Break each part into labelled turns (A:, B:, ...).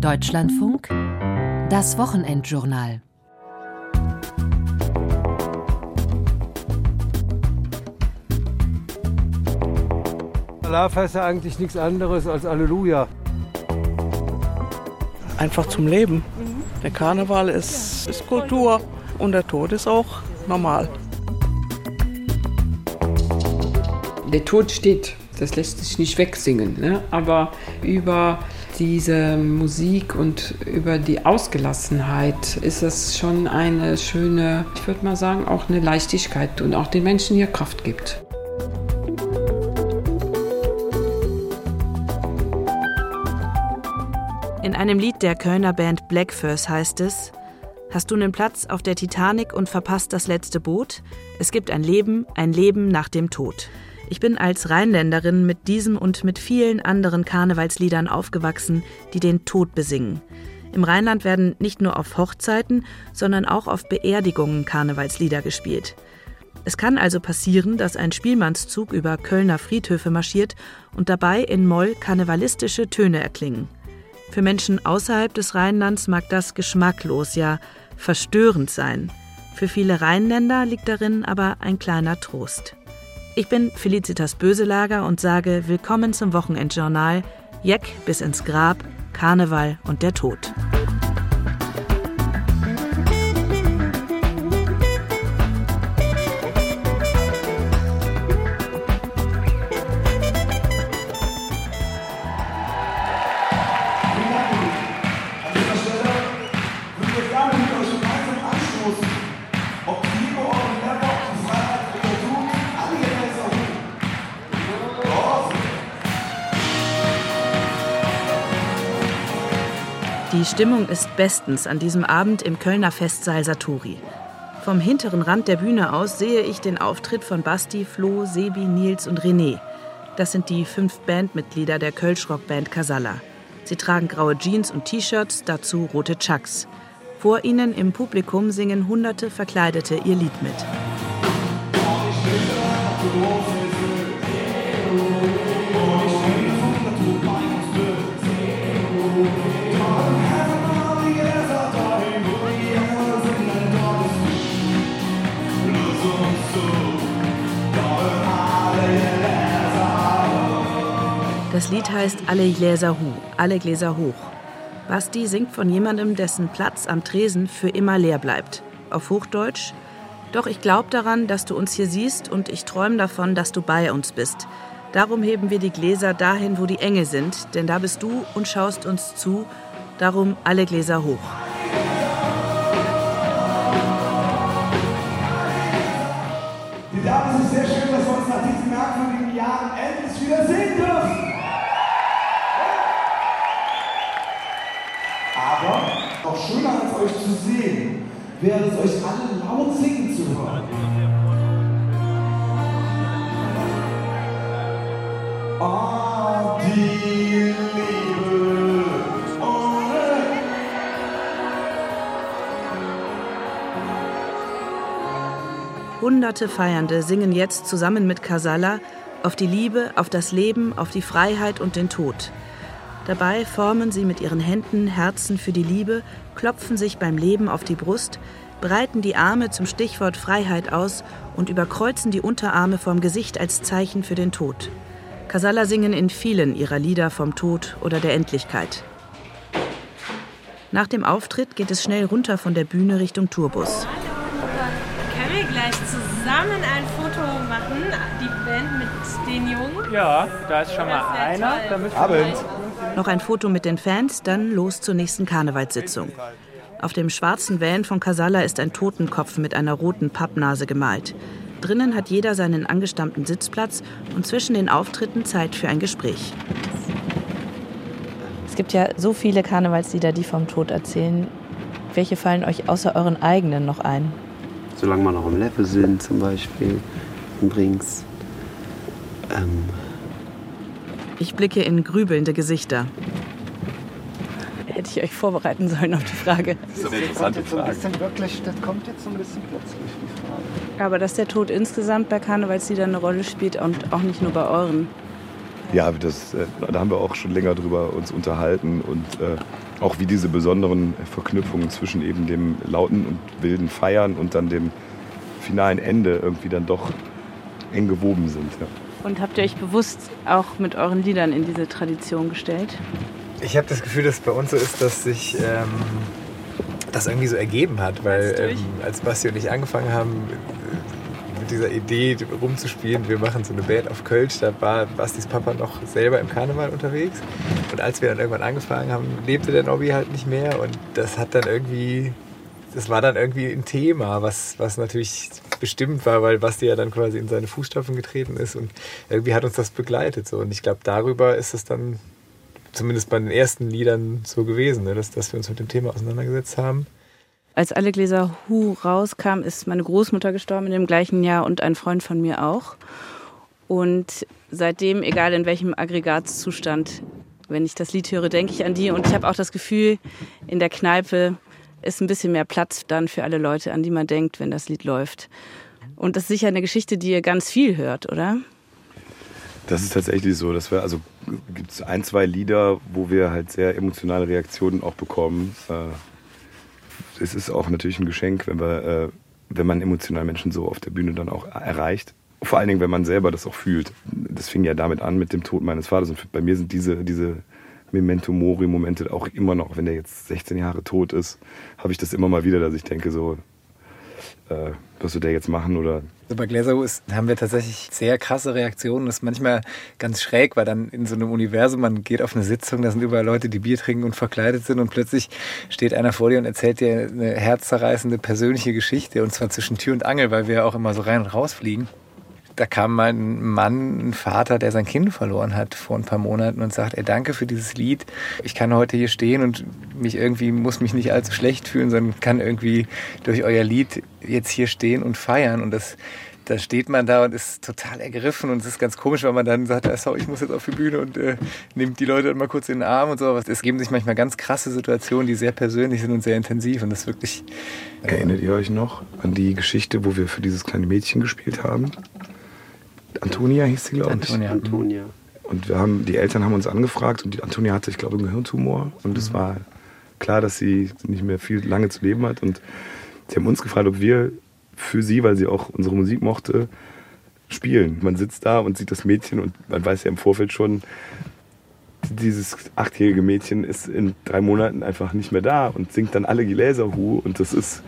A: Deutschlandfunk, das Wochenendjournal.
B: Alaf heißt ja eigentlich nichts anderes als Halleluja.
C: Einfach zum Leben. Der Karneval ist, ist Kultur und der Tod ist auch normal.
D: Der Tod steht, das lässt sich nicht wegsingen, ne? aber über diese Musik und über die Ausgelassenheit ist es schon eine schöne, ich würde mal sagen, auch eine Leichtigkeit und auch den Menschen hier Kraft gibt.
E: In einem Lied der Kölner Band Blackfurs heißt es, Hast du einen Platz auf der Titanic und verpasst das letzte Boot? Es gibt ein Leben, ein Leben nach dem Tod. Ich bin als Rheinländerin mit diesem und mit vielen anderen Karnevalsliedern aufgewachsen, die den Tod besingen. Im Rheinland werden nicht nur auf Hochzeiten, sondern auch auf Beerdigungen Karnevalslieder gespielt. Es kann also passieren, dass ein Spielmannszug über Kölner Friedhöfe marschiert und dabei in Moll karnevalistische Töne erklingen. Für Menschen außerhalb des Rheinlands mag das geschmacklos, ja verstörend sein. Für viele Rheinländer liegt darin aber ein kleiner Trost. Ich bin Felicitas Böselager und sage Willkommen zum Wochenendjournal Jeck bis ins Grab, Karneval und der Tod. Stimmung ist bestens an diesem Abend im Kölner Festsaal Saturi. Vom hinteren Rand der Bühne aus sehe ich den Auftritt von Basti, Flo, Sebi, Nils und René. Das sind die fünf Bandmitglieder der Kölschrock-Band Casalla. Sie tragen graue Jeans und T-Shirts, dazu rote Chucks. Vor ihnen im Publikum singen hunderte Verkleidete ihr Lied mit. Das Lied heißt Alle Gläser hu, alle Gläser hoch. Basti singt von jemandem, dessen Platz am Tresen für immer leer bleibt. Auf Hochdeutsch. Doch ich glaube daran, dass du uns hier siehst und ich träume davon, dass du bei uns bist. Darum heben wir die Gläser dahin, wo die Engel sind, denn da bist du und schaust uns zu. Darum alle Gläser hoch.
F: Die Damen, es ist sehr schön, dass wir uns nach diesen merkwürdigen Jahren endlich wieder sehen dürfen. Noch schöner als euch zu sehen, wäre es euch alle laut singen zu hören. Ohne
E: Hunderte Feiernde singen jetzt zusammen mit Casalla auf die Liebe, auf das Leben, auf die Freiheit und den Tod. Dabei formen sie mit ihren Händen Herzen für die Liebe, klopfen sich beim Leben auf die Brust, breiten die Arme zum Stichwort Freiheit aus und überkreuzen die Unterarme vorm Gesicht als Zeichen für den Tod. Casalla singen in vielen ihrer Lieder vom Tod oder der Endlichkeit. Nach dem Auftritt geht es schnell runter von der Bühne Richtung Tourbus.
G: Können wir gleich zusammen ein Foto machen, die Band mit den Jungen?
H: Ja, da ist schon mal einer.
G: toll.
H: Da müssen wir
F: Abend.
E: Noch ein Foto mit den Fans, dann los zur nächsten Karnevalssitzung. Auf dem schwarzen Van von Casalla ist ein Totenkopf mit einer roten Pappnase gemalt. Drinnen hat jeder seinen angestammten Sitzplatz und zwischen den Auftritten Zeit für ein Gespräch.
I: Es gibt ja so viele Karnevalslieder, die vom Tod erzählen. Welche fallen euch außer euren eigenen noch ein?
J: Solange wir noch im Level sind, zum Beispiel in Brings. Ähm,
E: Ich blicke in grübelnde Gesichter.
I: Hätte ich euch vorbereiten sollen auf die Frage.
J: das ist eine interessante Frage.
F: wirklich, das kommt jetzt so ein bisschen plötzlich, die Frage.
I: Aber dass der Tod insgesamt bei Karnevalsliedern eine Rolle spielt und auch nicht nur bei euren.
H: Ja, das, äh, da haben wir auch schon länger drüber uns unterhalten und äh, auch wie diese besonderen Verknüpfungen zwischen eben dem lauten und wilden Feiern und dann dem finalen Ende irgendwie dann doch eng gewoben sind. Ja.
E: Und habt ihr euch bewusst auch mit euren Liedern in diese Tradition gestellt?
K: Ich habe das Gefühl, dass es bei uns so ist, dass sich ähm, das irgendwie so ergeben hat, weil ähm, als Basti und ich angefangen haben, mit dieser Idee rumzuspielen, wir machen so eine Band auf Kölsch, da war Bastis Papa noch selber im Karneval unterwegs. Und als wir dann irgendwann angefangen haben, lebte der Nobby halt nicht mehr und das hat dann irgendwie das war dann irgendwie ein Thema, was, was natürlich bestimmt war, weil Basti ja dann quasi in seine Fußstapfen getreten ist und irgendwie hat uns das begleitet. So. Und ich glaube, darüber ist es dann zumindest bei den ersten Liedern so gewesen, ne? dass, dass wir uns mit dem Thema auseinandergesetzt haben.
E: Als alle Gläser Hu rauskam, ist meine Großmutter gestorben in dem gleichen Jahr und ein Freund von mir auch. Und seitdem, egal in welchem Aggregatzustand, wenn ich das Lied höre, denke ich an die. Und ich habe auch das Gefühl, in der Kneipe ist ein bisschen mehr Platz dann für alle Leute, an die man denkt, wenn das Lied läuft. Und das ist sicher eine Geschichte, die ihr ganz viel hört, oder?
H: Das ist tatsächlich so. Das wäre also gibt es ein, zwei Lieder, wo wir halt sehr emotionale Reaktionen auch bekommen. Äh, es ist auch natürlich ein Geschenk, wenn wir, äh, wenn man emotional Menschen so auf der Bühne dann auch erreicht. Vor allen Dingen, wenn man selber das auch fühlt. Das fing ja damit an mit dem Tod meines Vaters. Und bei mir sind diese, diese Memento Mori-Momente auch immer noch, wenn der jetzt 16 Jahre tot ist, habe ich das immer mal wieder, dass ich denke, so, äh, was wird der jetzt machen oder
K: also bei Gläserhu haben wir tatsächlich sehr krasse Reaktionen. Das ist manchmal ganz schräg, weil dann in so einem Universum, man geht auf eine Sitzung, da sind überall Leute, die Bier trinken und verkleidet sind und plötzlich steht einer vor dir und erzählt dir eine herzzerreißende persönliche Geschichte und zwar zwischen Tür und Angel, weil wir auch immer so rein und raus fliegen da kam mal ein Mann, ein Vater, der sein Kind verloren hat vor ein paar Monaten und sagt, ey, danke für dieses Lied. Ich kann heute hier stehen und mich irgendwie, muss mich nicht allzu schlecht fühlen, sondern kann irgendwie durch euer Lied jetzt hier stehen und feiern. Und das, da steht man da und ist total ergriffen und es ist ganz komisch, weil man dann sagt, sorry, ich muss jetzt auf die Bühne und äh, nimmt die Leute mal kurz in den Arm und so. Es geben sich manchmal ganz krasse Situationen, die sehr persönlich sind und sehr intensiv und das ist wirklich...
H: Äh Erinnert ihr euch noch an die Geschichte, wo wir für dieses kleine Mädchen gespielt haben? Antonia hieß sie, glaube ich. Antonia. Antonia. Und wir haben, die Eltern haben uns angefragt und die Antonia hatte, ich glaube, einen Gehirntumor. Und es mhm. war klar, dass sie nicht mehr viel lange zu leben hat. Und sie haben uns gefragt, ob wir für sie, weil sie auch unsere Musik mochte, spielen. Man sitzt da und sieht das Mädchen und man weiß ja im Vorfeld schon, dieses achtjährige Mädchen ist in drei Monaten einfach nicht mehr da und singt dann alle Gläserhu und das ist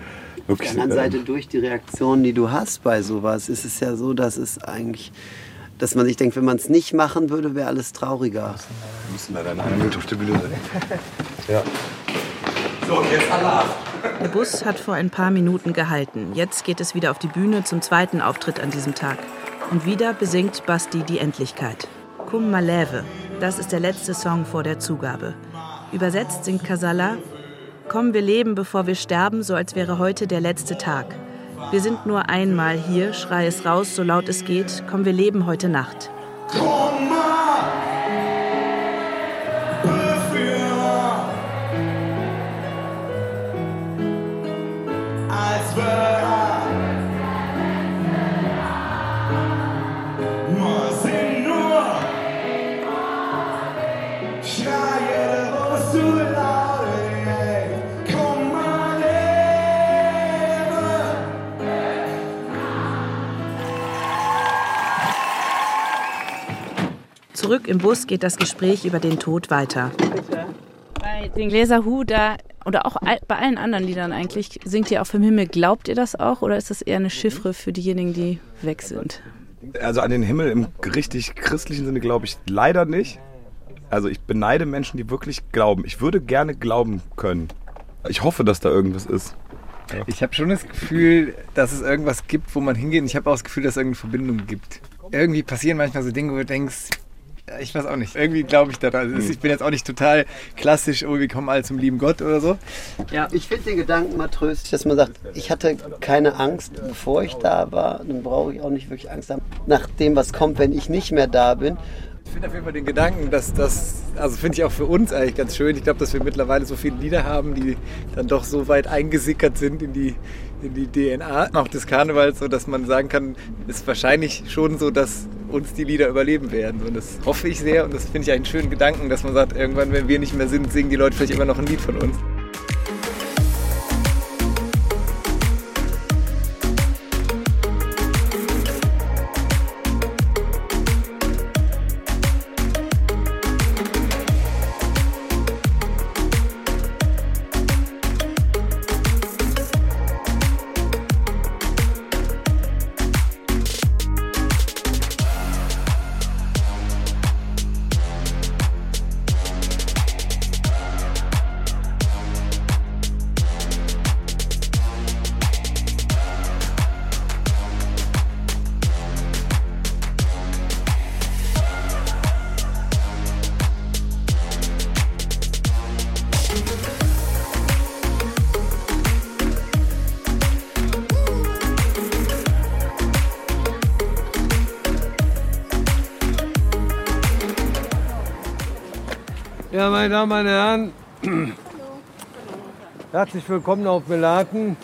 J: Wirklich, Auf der anderen Seite, ähm, durch die Reaktion, die du hast bei sowas, ist es ja so, dass es eigentlich, dass man sich denkt, wenn man es nicht machen würde, wäre alles trauriger.
H: Wir müssen da dann Angebot auf der Bühne sein. ja.
E: So, jetzt Alarm. Der Bus hat vor ein paar Minuten gehalten. Jetzt geht es wieder auf die Bühne zum zweiten Auftritt an diesem Tag. Und wieder besingt Basti die Endlichkeit. Cum Maleve, das ist der letzte Song vor der Zugabe. Übersetzt singt Casala, Komm, wir leben, bevor wir sterben, so als wäre heute der letzte Tag. Wir sind nur einmal hier, schrei es raus, so laut es geht. Komm, wir leben heute Nacht. Komm Zurück im Bus geht das Gespräch über den Tod weiter. Bei den Gläserhu, da oder auch bei allen anderen Liedern eigentlich, singt ihr auch vom Himmel. Glaubt ihr das auch oder ist das eher eine Chiffre für diejenigen, die weg sind?
H: Also an den Himmel im richtig christlichen Sinne glaube ich leider nicht. Also ich beneide Menschen, die wirklich glauben. Ich würde gerne glauben können. Ich hoffe, dass da irgendwas ist.
K: Ich habe schon das Gefühl, dass es irgendwas gibt, wo man hingeht. Ich habe auch das Gefühl, dass es irgendeine Verbindung gibt. Irgendwie passieren manchmal so Dinge, wo du denkst, ich weiß auch nicht. Irgendwie glaube ich daran. Also ich bin jetzt auch nicht total klassisch, oh, wir kommen alle zum lieben Gott oder so.
J: Ja. Ich finde den Gedanken mal tröstlich, dass man sagt, ich hatte keine Angst, bevor ich da war. Dann brauche ich auch nicht wirklich Angst haben, nach dem, was kommt, wenn ich nicht mehr da bin.
K: Ich finde auf jeden Fall den Gedanken, dass das, also finde ich auch für uns eigentlich ganz schön. Ich glaube, dass wir mittlerweile so viele Lieder haben, die dann doch so weit eingesickert sind in die, in die DNA auch des Karnevals, so dass man sagen kann, ist wahrscheinlich schon so, dass uns die Lieder überleben werden. Und das hoffe ich sehr und das finde ich einen schönen Gedanken, dass man sagt, irgendwann, wenn wir nicht mehr sind, singen die Leute vielleicht immer noch ein Lied von uns.
B: Ja, meine Damen und Herren, herzlich willkommen auf Melaten.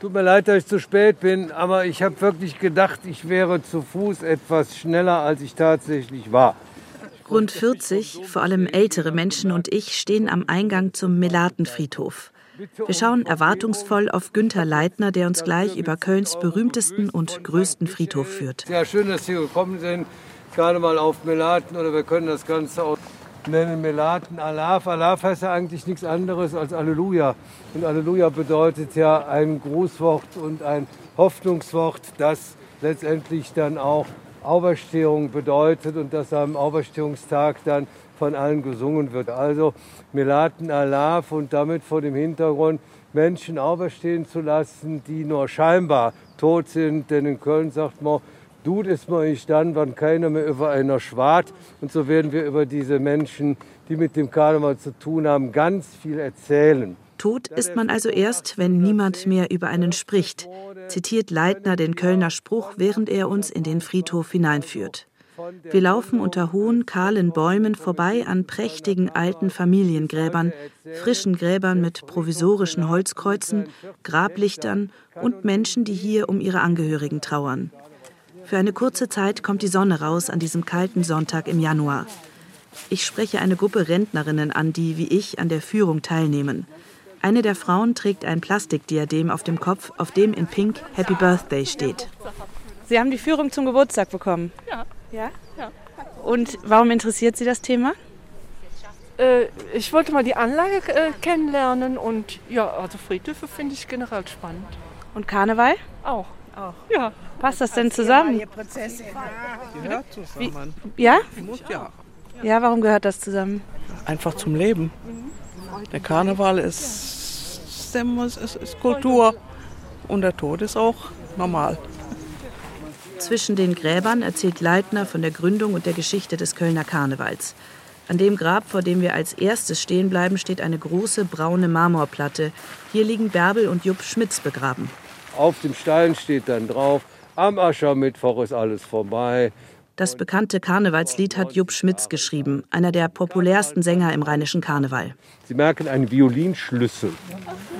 B: Tut mir leid, dass ich zu spät bin, aber ich habe wirklich gedacht, ich wäre zu Fuß etwas schneller, als ich tatsächlich war.
E: Rund 40, vor allem ältere Menschen und ich stehen am Eingang zum Melatenfriedhof. Wir schauen erwartungsvoll auf Günther Leitner, der uns gleich über Kölns berühmtesten und größten Friedhof führt.
B: Ja, schön, dass Sie gekommen sind. Gerade mal auf Melaten oder wir können das Ganze auch nennen Melaten Alaf. Alaf heißt ja eigentlich nichts anderes als Alleluja. Und Alleluja bedeutet ja ein Grußwort und ein Hoffnungswort, das letztendlich dann auch Auferstehung bedeutet und das am Auferstehungstag dann von allen gesungen wird. Also Melaten Alaf und damit vor dem Hintergrund Menschen auferstehen zu lassen, die nur scheinbar tot sind. Denn in Köln sagt man, Tut ist man nicht dann, wann keiner mehr über einer schwart. Und so werden wir über diese Menschen, die mit dem Karneval zu tun haben, ganz viel erzählen.
E: Tot ist man also erst, wenn niemand mehr über einen spricht, zitiert Leitner den Kölner Spruch, während er uns in den Friedhof hineinführt. Wir laufen unter hohen, kahlen Bäumen vorbei an prächtigen alten Familiengräbern, frischen Gräbern mit provisorischen Holzkreuzen, Grablichtern und Menschen, die hier um ihre Angehörigen trauern. Für eine kurze Zeit kommt die Sonne raus an diesem kalten Sonntag im Januar. Ich spreche eine Gruppe Rentnerinnen an, die wie ich an der Führung teilnehmen. Eine der Frauen trägt ein Plastikdiadem auf dem Kopf, auf dem in Pink Happy Birthday steht. Sie haben die Führung zum Geburtstag bekommen.
L: Ja.
E: Ja?
L: ja.
E: Und warum interessiert Sie das Thema?
L: Äh, ich wollte mal die Anlage äh, kennenlernen und ja, also Friedhöfe finde ich generell spannend.
E: Und Karneval?
L: Auch.
E: Auch.
L: Ja.
E: Passt das denn zusammen?
C: Gehört zusammen.
E: Wie, ja?
C: Muss ja.
E: Ja, warum gehört das zusammen?
C: Einfach zum Leben. Der Karneval ist, ist, ist Kultur und der Tod ist auch normal.
E: Zwischen den Gräbern erzählt Leitner von der Gründung und der Geschichte des Kölner Karnevals. An dem Grab, vor dem wir als erstes stehen bleiben, steht eine große braune Marmorplatte. Hier liegen Bärbel und Jupp Schmitz begraben.
B: Auf dem Stein steht dann drauf, am Aschermittwoch ist alles vorbei.
E: Das bekannte Karnevalslied hat Jupp Schmitz geschrieben, einer der populärsten Sänger im rheinischen Karneval.
B: Sie merken, ein Violinschlüssel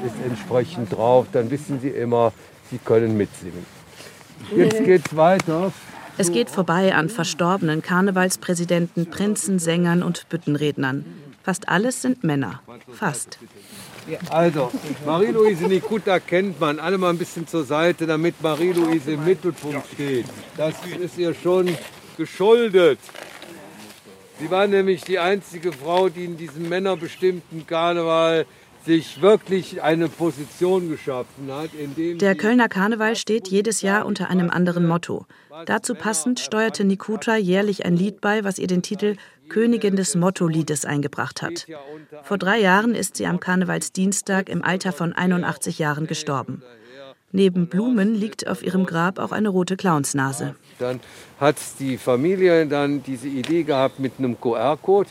B: ist entsprechend drauf, dann wissen Sie immer, Sie können mitsingen. Jetzt geht's weiter.
E: Es geht vorbei an verstorbenen Karnevalspräsidenten, Prinzen, Sängern und Büttenrednern. Fast alles sind Männer. Fast.
B: Also, Marie-Louise Nikutta kennt man. Alle mal ein bisschen zur Seite, damit Marie-Louise im Mittelpunkt steht. Das ist ihr schon geschuldet. Sie war nämlich die einzige Frau, die in diesem männerbestimmten Karneval sich wirklich eine Position geschaffen hat.
E: Der Kölner Karneval steht jedes Jahr unter einem anderen Motto. Dazu passend steuerte Nikuta jährlich ein Lied bei, was ihr den Titel Königin des Motto-Liedes eingebracht hat. Vor drei Jahren ist sie am Karnevalsdienstag im Alter von 81 Jahren gestorben. Neben Blumen liegt auf ihrem Grab auch eine rote Clownsnase.
B: Dann hat die Familie dann diese Idee gehabt, mit einem QR-Code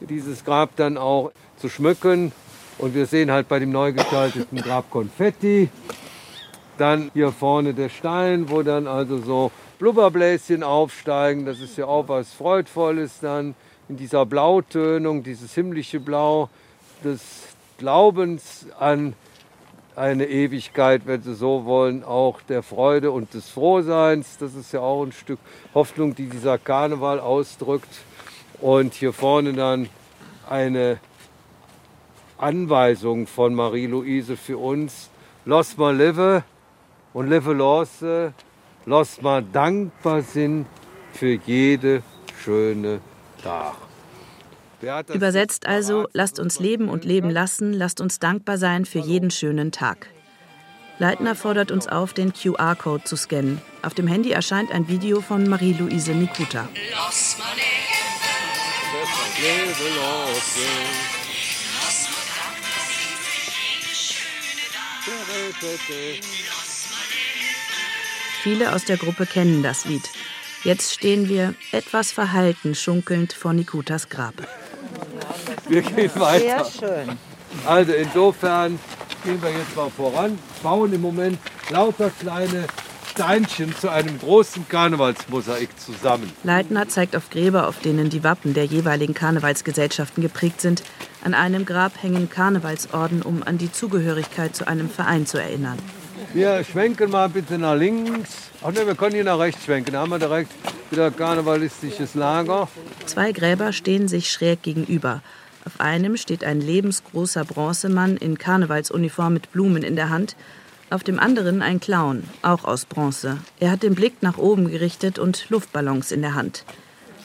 B: dieses Grab dann auch zu schmücken. Und wir sehen halt bei dem neu gestalteten Grab Konfetti. Dann hier vorne der Stein, wo dann also so Blubberbläschen aufsteigen. Das ist ja auch was Freudvolles dann in dieser Blautönung, dieses himmlische Blau des Glaubens an eine Ewigkeit, wenn Sie so wollen, auch der Freude und des Frohseins. Das ist ja auch ein Stück Hoffnung, die dieser Karneval ausdrückt. Und hier vorne dann eine Anweisung von Marie-Louise für uns. Lass mal leve und leve losse, lass mal dankbar sind für jede schöne Tag.
E: Übersetzt also, lasst uns leben und leben lassen, lasst uns dankbar sein für jeden schönen Tag. Leitner fordert uns auf, den QR-Code zu scannen. Auf dem Handy erscheint ein Video von Marie-Louise Nikuta. Viele aus der Gruppe kennen das Lied. Jetzt stehen wir etwas verhalten schunkelnd vor Nikutas Grab.
B: Wir gehen weiter.
M: Sehr schön.
B: Also insofern gehen wir jetzt mal voran, bauen im Moment lauter kleine Steinchen zu einem großen Karnevalsmosaik zusammen.
E: Leitner zeigt auf Gräber, auf denen die Wappen der jeweiligen Karnevalsgesellschaften geprägt sind. An einem Grab hängen Karnevalsorden, um an die Zugehörigkeit zu einem Verein zu erinnern.
B: Wir schwenken mal bitte nach links. Ach ne, wir können hier nach rechts schwenken. Da haben wir direkt wieder karnevalistisches Lager.
E: Zwei Gräber stehen sich schräg gegenüber. Auf einem steht ein lebensgroßer Bronzemann in Karnevalsuniform mit Blumen in der Hand. Auf dem anderen ein Clown, auch aus Bronze. Er hat den Blick nach oben gerichtet und Luftballons in der Hand.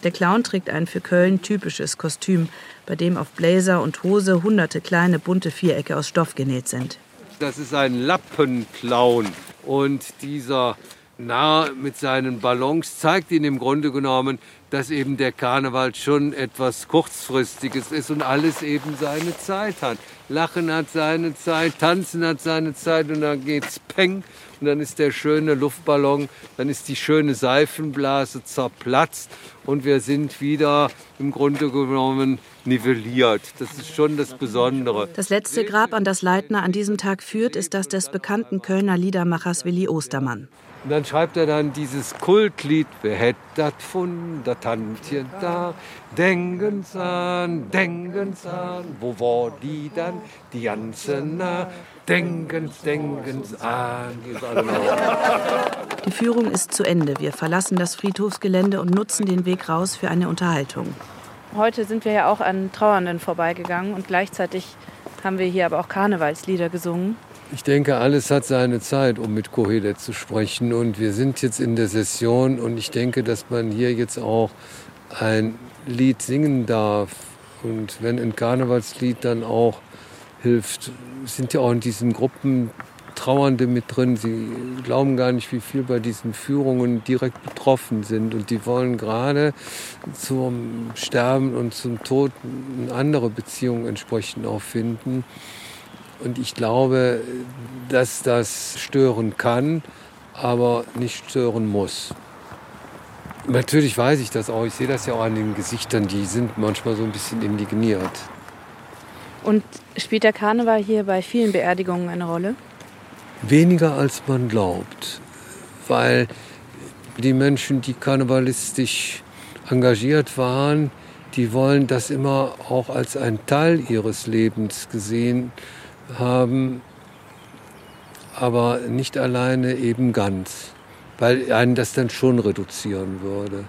E: Der Clown trägt ein für Köln typisches Kostüm, bei dem auf Blazer und Hose hunderte kleine bunte Vierecke aus Stoff genäht sind.
B: Das ist ein Lappenclown. Und dieser Narr mit seinen Ballons zeigt Ihnen im Grunde genommen, dass eben der Karneval schon etwas Kurzfristiges ist und alles eben seine Zeit hat. Lachen hat seine Zeit, Tanzen hat seine Zeit und dann geht's peng und dann ist der schöne Luftballon, dann ist die schöne Seifenblase zerplatzt und wir sind wieder im Grunde genommen nivelliert. Das ist schon das Besondere.
E: Das letzte Grab, an das Leitner an diesem Tag führt, ist das des bekannten Kölner Liedermachers Willi Ostermann.
B: Und dann schreibt er dann dieses Kultlied, wer hätt dat von, dat Tantchen da, denken's an, denken's an, wo war die dann, die ganze nah, denken's, denken's an.
E: Die Führung ist zu Ende. Wir verlassen das Friedhofsgelände und nutzen den Weg raus für eine Unterhaltung.
I: Heute sind wir ja auch an Trauernden vorbeigegangen und gleichzeitig haben wir hier aber auch Karnevalslieder gesungen.
B: Ich denke, alles hat seine Zeit, um mit Kohelet zu sprechen. Und wir sind jetzt in der Session und ich denke, dass man hier jetzt auch ein Lied singen darf. Und wenn ein Karnevalslied dann auch hilft, sind ja auch in diesen Gruppen Trauernde mit drin. Sie glauben gar nicht, wie viel bei diesen Führungen direkt betroffen sind. Und die wollen gerade zum Sterben und zum Tod eine andere Beziehung entsprechend auch finden. Und ich glaube, dass das stören kann, aber nicht stören muss. Natürlich weiß ich das auch. Ich sehe das ja auch an den Gesichtern. Die sind manchmal so ein bisschen indigniert.
I: Und spielt der Karneval hier bei vielen Beerdigungen eine Rolle?
B: Weniger als man glaubt. Weil die Menschen, die karnevalistisch engagiert waren, die wollen das immer auch als ein Teil ihres Lebens gesehen haben, aber nicht alleine eben ganz, weil einen das dann schon reduzieren würde.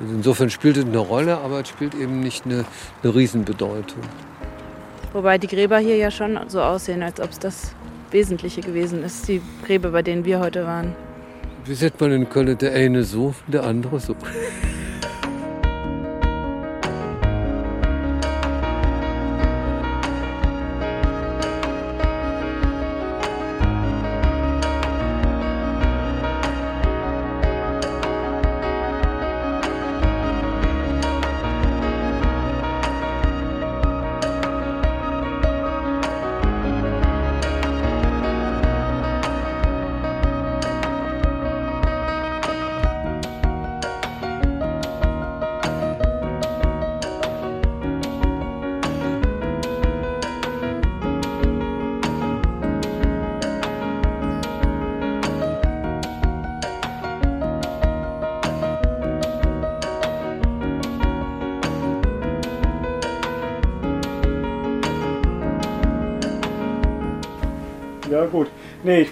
B: Also insofern spielt es eine Rolle, aber es spielt eben nicht eine, eine Riesenbedeutung.
I: Wobei die Gräber hier ja schon so aussehen, als ob es das Wesentliche gewesen ist, die Gräber, bei denen wir heute waren.
B: Wie sagt man in Köln, der eine so, der andere so.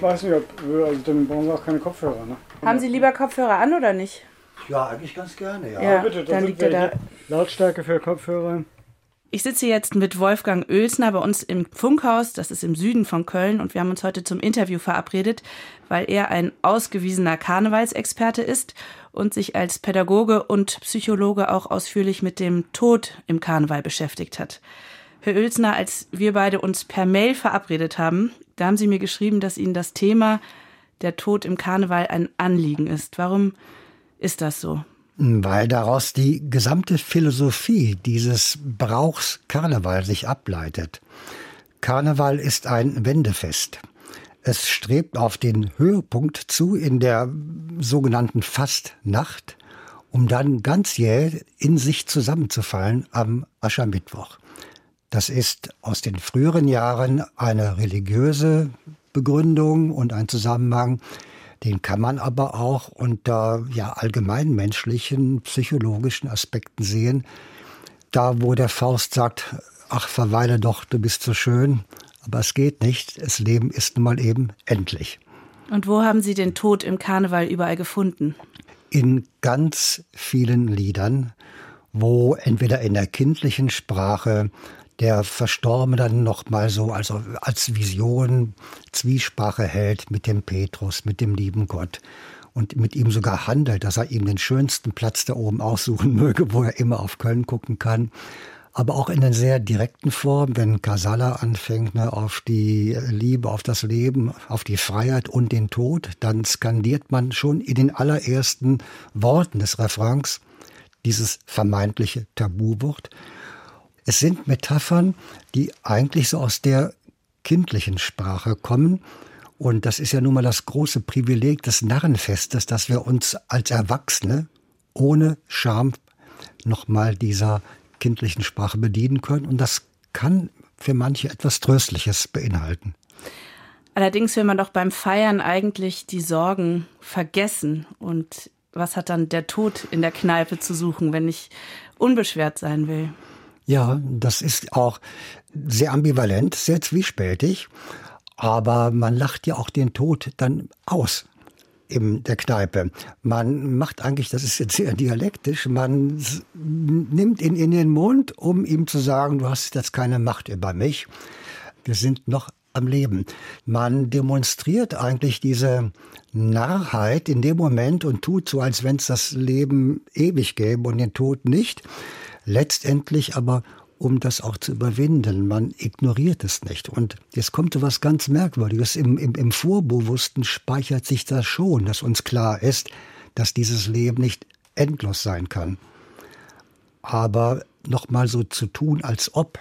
M: Weiß nicht, ob, also dann brauchen wir auch keine Kopfhörer. Ne?
E: Haben Sie lieber Kopfhörer an oder nicht?
N: Ja, eigentlich ganz gerne, ja.
E: Ja,
M: bitte,
E: dann liegt er da.
M: Lautstärke für Kopfhörer.
E: Ich sitze jetzt mit Wolfgang Oelsner bei uns im Funkhaus, das ist im Süden von Köln, und wir haben uns heute zum Interview verabredet, weil er ein ausgewiesener Karnevalsexperte ist und sich als Pädagoge und Psychologe auch ausführlich mit dem Tod im Karneval beschäftigt hat. Herr Oelsner, als wir beide uns per Mail verabredet haben, da haben Sie mir geschrieben, dass Ihnen das Thema der Tod im Karneval ein Anliegen ist. Warum ist das so?
N: Weil daraus die gesamte Philosophie dieses Brauchs Karneval sich ableitet. Karneval ist ein Wendefest. Es strebt auf den Höhepunkt zu in der sogenannten Fastnacht, um dann ganz jäh in sich zusammenzufallen am Aschermittwoch. Das ist aus den früheren Jahren eine religiöse Begründung und ein Zusammenhang, den kann man aber auch unter ja, allgemeinmenschlichen, psychologischen Aspekten sehen. Da, wo der Faust sagt, ach, verweile doch, du bist so schön, aber es geht nicht, das Leben ist nun mal eben endlich.
E: Und wo haben Sie den Tod im Karneval überall gefunden?
N: In ganz vielen Liedern, wo entweder in der kindlichen Sprache der Verstorbene dann noch mal so also als Vision Zwiesprache hält mit dem Petrus, mit dem lieben Gott und mit ihm sogar handelt, dass er ihm den schönsten Platz da oben aussuchen möge, wo er immer auf Köln gucken kann. Aber auch in den sehr direkten Formen, wenn Casala anfängt ne, auf die Liebe, auf das Leben, auf die Freiheit und den Tod, dann skandiert man schon in den allerersten Worten des Refrains dieses vermeintliche Tabuwort. Es sind Metaphern, die eigentlich so aus der kindlichen Sprache kommen. Und das ist ja nun mal das große Privileg des Narrenfestes, dass wir uns als Erwachsene ohne Scham nochmal dieser kindlichen Sprache bedienen können. Und das kann für manche etwas Tröstliches beinhalten.
E: Allerdings will man doch beim Feiern eigentlich die Sorgen vergessen. Und was hat dann der Tod in der Kneipe zu suchen, wenn ich unbeschwert sein will?
N: Ja, das ist auch sehr ambivalent, sehr zwiespältig. Aber man lacht ja auch den Tod dann aus in der Kneipe. Man macht eigentlich, das ist jetzt sehr dialektisch, man nimmt ihn in den Mund, um ihm zu sagen, du hast jetzt keine Macht über mich. Wir sind noch am Leben. Man demonstriert eigentlich diese Narrheit in dem Moment und tut so, als wenn es das Leben ewig gäbe und den Tod nicht. Letztendlich aber um das auch zu überwinden. Man ignoriert es nicht. Und jetzt kommt so was ganz Merkwürdiges. Im, im, Im Vorbewussten speichert sich das schon, dass uns klar ist, dass dieses Leben nicht endlos sein kann. Aber nochmal so zu tun, als ob,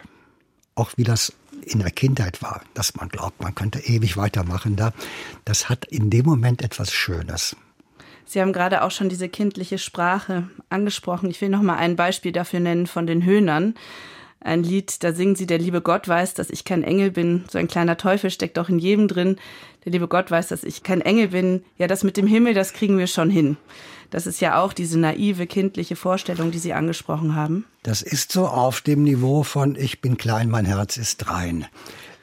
N: auch wie das in der Kindheit war, dass man glaubt, man könnte ewig weitermachen da, das hat in dem Moment etwas Schönes.
E: Sie haben gerade auch schon diese kindliche Sprache angesprochen. Ich will noch mal ein Beispiel dafür nennen von den Höhnern. Ein Lied, da singen sie, der liebe Gott weiß, dass ich kein Engel bin. So ein kleiner Teufel steckt auch in jedem drin. Der liebe Gott weiß, dass ich kein Engel bin. Ja, das mit dem Himmel, das kriegen wir schon hin. Das ist ja auch diese naive, kindliche Vorstellung, die Sie angesprochen haben.
N: Das ist so auf dem Niveau von Ich bin klein, mein Herz ist rein.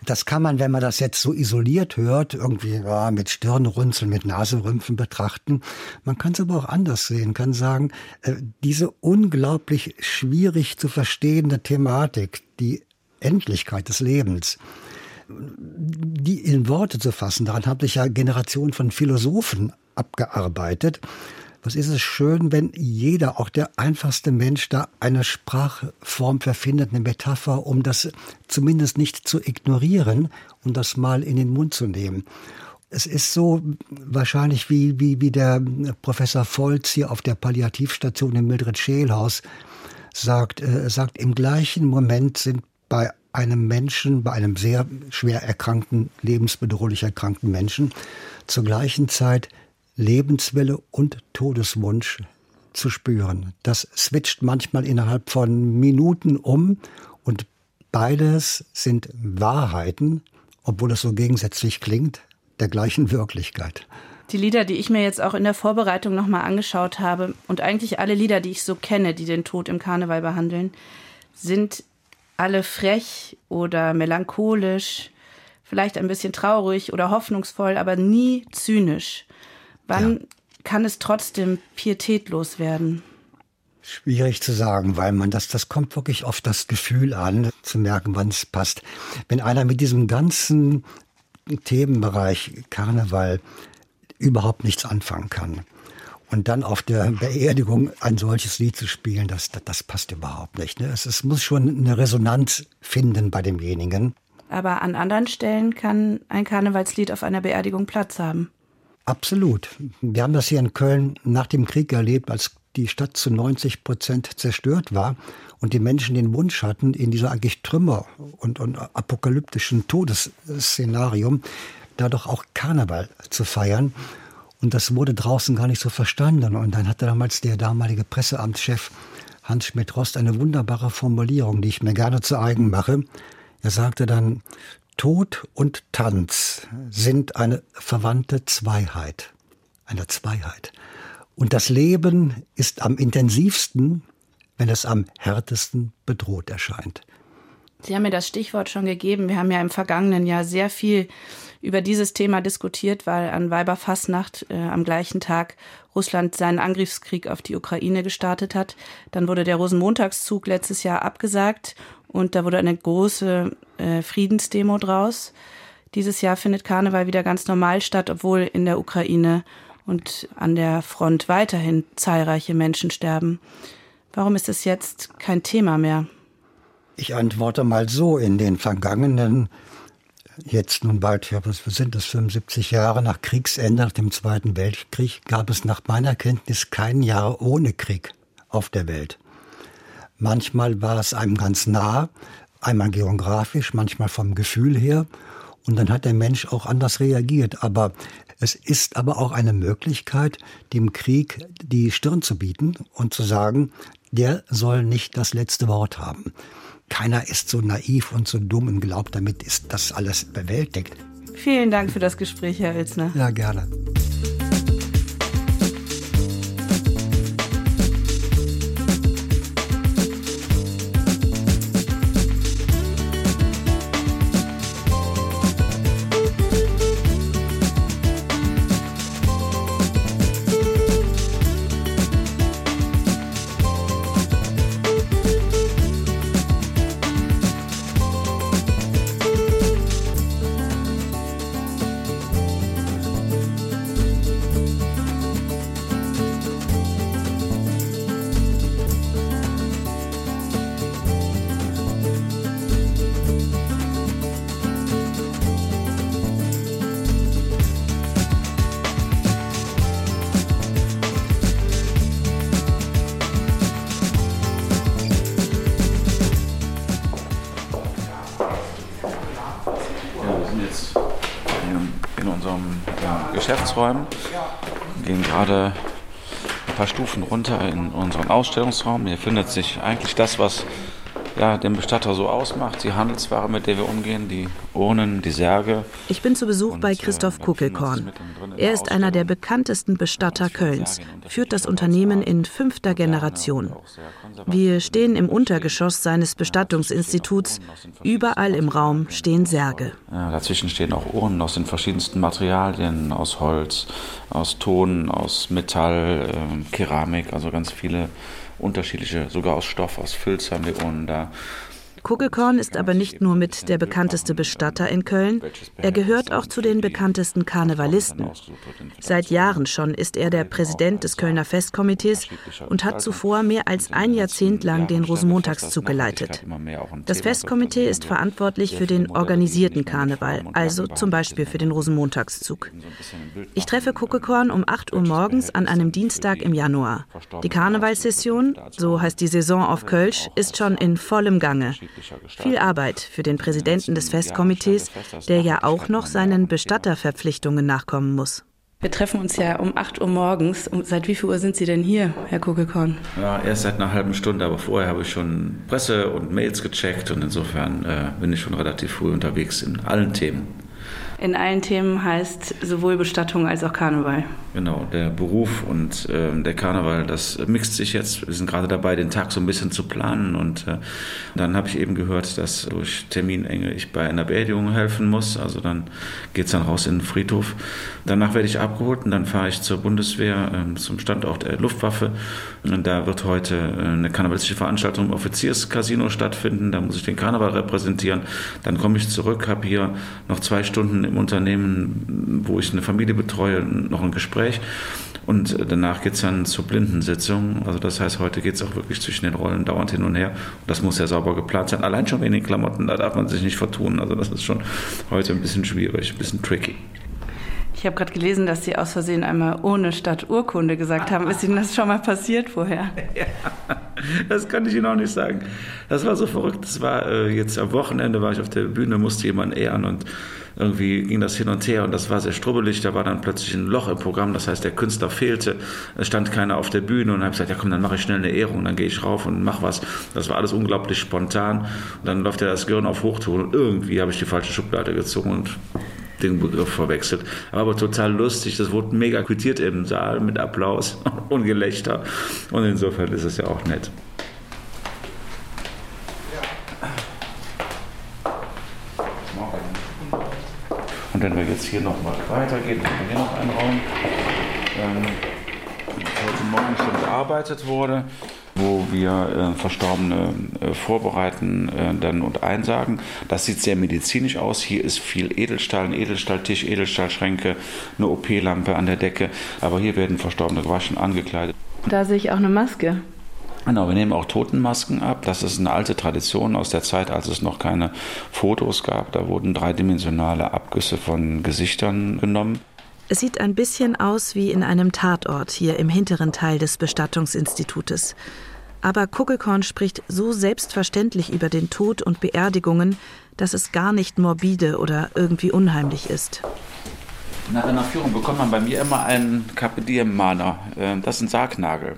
N: Das kann man, wenn man das jetzt so isoliert hört, irgendwie ja, mit Stirnrunzeln, mit Naserümpfen betrachten. Man kann es aber auch anders sehen, kann sagen, äh, diese unglaublich schwierig zu verstehende Thematik, die Endlichkeit des Lebens, die in Worte zu fassen, daran haben sich ja Generationen von Philosophen abgearbeitet. Was ist es schön, wenn jeder, auch der einfachste Mensch, da eine Sprachform verfindet, eine Metapher, um das zumindest nicht zu ignorieren und das mal in den Mund zu nehmen. Es ist so wahrscheinlich wie, wie, wie der Professor Volz hier auf der Palliativstation im Mildred Scheelhaus sagt, äh, sagt, im gleichen Moment sind bei einem Menschen, bei einem sehr schwer erkrankten, lebensbedrohlich erkrankten Menschen, zur gleichen Zeit Lebenswille und Todeswunsch zu spüren. Das switcht manchmal innerhalb von Minuten um und beides sind Wahrheiten, obwohl es so gegensätzlich klingt, der gleichen Wirklichkeit.
E: Die Lieder, die ich mir jetzt auch in der Vorbereitung nochmal angeschaut habe und eigentlich alle Lieder, die ich so kenne, die den Tod im Karneval behandeln, sind alle frech oder melancholisch, vielleicht ein bisschen traurig oder hoffnungsvoll, aber nie zynisch. Wann ja. kann es trotzdem pietätlos werden?
N: Schwierig zu sagen, weil man das, das kommt wirklich auf das Gefühl an, zu merken, wann es passt. Wenn einer mit diesem ganzen Themenbereich Karneval überhaupt nichts anfangen kann, und dann auf der Beerdigung ein solches Lied zu spielen, das, das, das passt überhaupt nicht. Ne? Es, es muss schon eine Resonanz finden bei demjenigen.
E: Aber an anderen Stellen kann ein Karnevalslied auf einer Beerdigung Platz haben.
N: Absolut. Wir haben das hier in Köln nach dem Krieg erlebt, als die Stadt zu 90 Prozent zerstört war und die Menschen den Wunsch hatten, in dieser eigentlich Trümmer- und, und apokalyptischen Todesszenarium da doch auch Karneval zu feiern. Und das wurde draußen gar nicht so verstanden. Und dann hatte damals der damalige Presseamtschef Hans Schmidt-Rost eine wunderbare Formulierung, die ich mir gerne zu eigen mache. Er sagte dann, Tod und Tanz sind eine verwandte Zweiheit. Eine Zweiheit. Und das Leben ist am intensivsten, wenn es am härtesten bedroht erscheint.
E: Sie haben mir das Stichwort schon gegeben. Wir haben ja im vergangenen Jahr sehr viel über dieses Thema diskutiert, weil an Weiberfastnacht äh, am gleichen Tag Russland seinen Angriffskrieg auf die Ukraine gestartet hat. Dann wurde der Rosenmontagszug letztes Jahr abgesagt und da wurde eine große äh, Friedensdemo draus. Dieses Jahr findet Karneval wieder ganz normal statt, obwohl in der Ukraine und an der Front weiterhin zahlreiche Menschen sterben. Warum ist es jetzt kein Thema mehr?
N: Ich antworte mal so, in den vergangenen, jetzt nun bald, ja, was sind das, 75 Jahre nach Kriegsende, nach dem Zweiten Weltkrieg, gab es nach meiner Kenntnis kein Jahr ohne Krieg auf der Welt. Manchmal war es einem ganz nah, einmal geografisch, manchmal vom Gefühl her. Und dann hat der Mensch auch anders reagiert. Aber es ist aber auch eine Möglichkeit, dem Krieg die Stirn zu bieten und zu sagen, der soll nicht das letzte Wort haben keiner ist so naiv und so dumm und glaubt, damit ist das alles bewältigt.
E: Vielen Dank für das Gespräch, Herr Ilzner.
N: Ja, gerne.
O: Geschäftsräumen. Wir gehen gerade ein paar Stufen runter in unseren Ausstellungsraum. Hier findet sich eigentlich das, was ja, den Bestatter so ausmacht, die Handelsware, mit der wir umgehen, die Urnen, die Särge.
E: Ich bin zu Besuch bei Christoph äh, Kuckelkorn. Er ist einer der bekanntesten Bestatter Kölns, führt das Unternehmen in fünfter Generation. Wir stehen im Untergeschoss seines Bestattungsinstituts. Überall im Raum stehen Särge.
O: Ja, dazwischen stehen auch Urnen aus den verschiedensten Materialien, aus Holz, aus Ton, aus Metall, äh, Keramik, also ganz viele unterschiedliche, sogar aus Stoff, aus Filz haben wir Urnen da.
E: Kugelkorn ist aber nicht nur mit der bekannteste Bestatter in Köln, er gehört auch zu den bekanntesten Karnevalisten. Seit Jahren schon ist er der Präsident des Kölner Festkomitees und hat zuvor mehr als ein Jahrzehnt lang den Rosenmontagszug geleitet. Das Festkomitee ist verantwortlich für den organisierten Karneval, also zum Beispiel für den Rosenmontagszug. Ich treffe Kuckekorn um 8 Uhr morgens an einem Dienstag im Januar. Die Karnevalssession, so heißt die Saison auf Kölsch, ist schon in vollem Gange. Viel Arbeit für den Präsidenten des Festkomitees, der ja auch noch seinen Bestatterverpflichtungen nachkommen muss. Wir treffen uns ja um 8 Uhr morgens. Seit wie viel Uhr sind Sie denn hier, Herr Kugelkorn?
O: Ja, erst seit einer halben Stunde, aber vorher habe ich schon Presse und Mails gecheckt und insofern äh, bin ich schon relativ früh unterwegs in allen Themen.
I: In allen Themen heißt sowohl Bestattung als auch Karneval.
O: Genau, der Beruf und äh, der Karneval, das mixt sich jetzt. Wir sind gerade dabei, den Tag so ein bisschen zu planen. Und äh, dann habe ich eben gehört, dass durch Terminenge ich bei einer Beerdigung helfen muss. Also dann geht es dann raus in den Friedhof. Danach werde ich abgeholt und dann fahre ich zur Bundeswehr äh, zum Standort der Luftwaffe. Und da wird heute äh, eine karnevalistische Veranstaltung im Offizierscasino stattfinden. Da muss ich den Karneval repräsentieren. Dann komme ich zurück, habe hier noch zwei Stunden im Unternehmen, wo ich eine Familie betreue, noch ein Gespräch. Und danach geht es dann zur Blindensitzung. Also das heißt, heute geht es auch wirklich zwischen den Rollen dauernd hin und her. Das muss ja sauber geplant sein. Allein schon wegen den Klamotten, da darf man sich nicht vertun. Also das ist schon heute ein bisschen schwierig, ein bisschen tricky.
I: Ich habe gerade gelesen, dass Sie aus Versehen einmal ohne Stadturkunde gesagt haben. Ist Ihnen das schon mal passiert vorher?
O: Ja, das kann ich Ihnen auch nicht sagen. Das war so verrückt. Das war äh, jetzt am Wochenende, war ich auf der Bühne, musste jemand ehren und irgendwie ging das hin und her und das war sehr strubbelig. Da war dann plötzlich ein Loch im Programm, das heißt, der Künstler fehlte. Es stand keiner auf der Bühne und habe gesagt, ja komm, dann mache ich schnell eine Ehrung, dann gehe ich rauf und mache was. Das war alles unglaublich spontan. Und dann läuft ja das Gehirn auf Hochtouren und irgendwie habe ich die falsche Schublade gezogen und den Begriff verwechselt. Aber total lustig. Das wurde mega quittiert im Saal mit Applaus und Gelächter. Und insofern ist es ja auch nett. Und wenn wir jetzt hier nochmal weitergehen, haben wir hier noch einen Raum, ähm, heute Morgen schon gearbeitet wurde, wo wir äh, Verstorbene äh, vorbereiten äh, dann und einsagen. Das sieht sehr medizinisch aus. Hier ist viel Edelstahl, ein Edelstahltisch, Edelstahlschränke, eine OP-Lampe an der Decke. Aber hier werden Verstorbene gewaschen, angekleidet.
I: Da sehe ich auch eine Maske.
O: Genau, wir nehmen auch Totenmasken ab. Das ist eine alte Tradition aus der Zeit, als es noch keine Fotos gab. Da wurden dreidimensionale Abgüsse von Gesichtern genommen.
E: Es sieht ein bisschen aus wie in einem Tatort hier im hinteren Teil des Bestattungsinstitutes. Aber Kuckelkorn spricht so selbstverständlich über den Tod und Beerdigungen, dass es gar nicht morbide oder irgendwie unheimlich ist.
O: Nach einer Führung bekommt man bei mir immer einen Carpe Diem-Mahner. Das ist ein Sargnagel.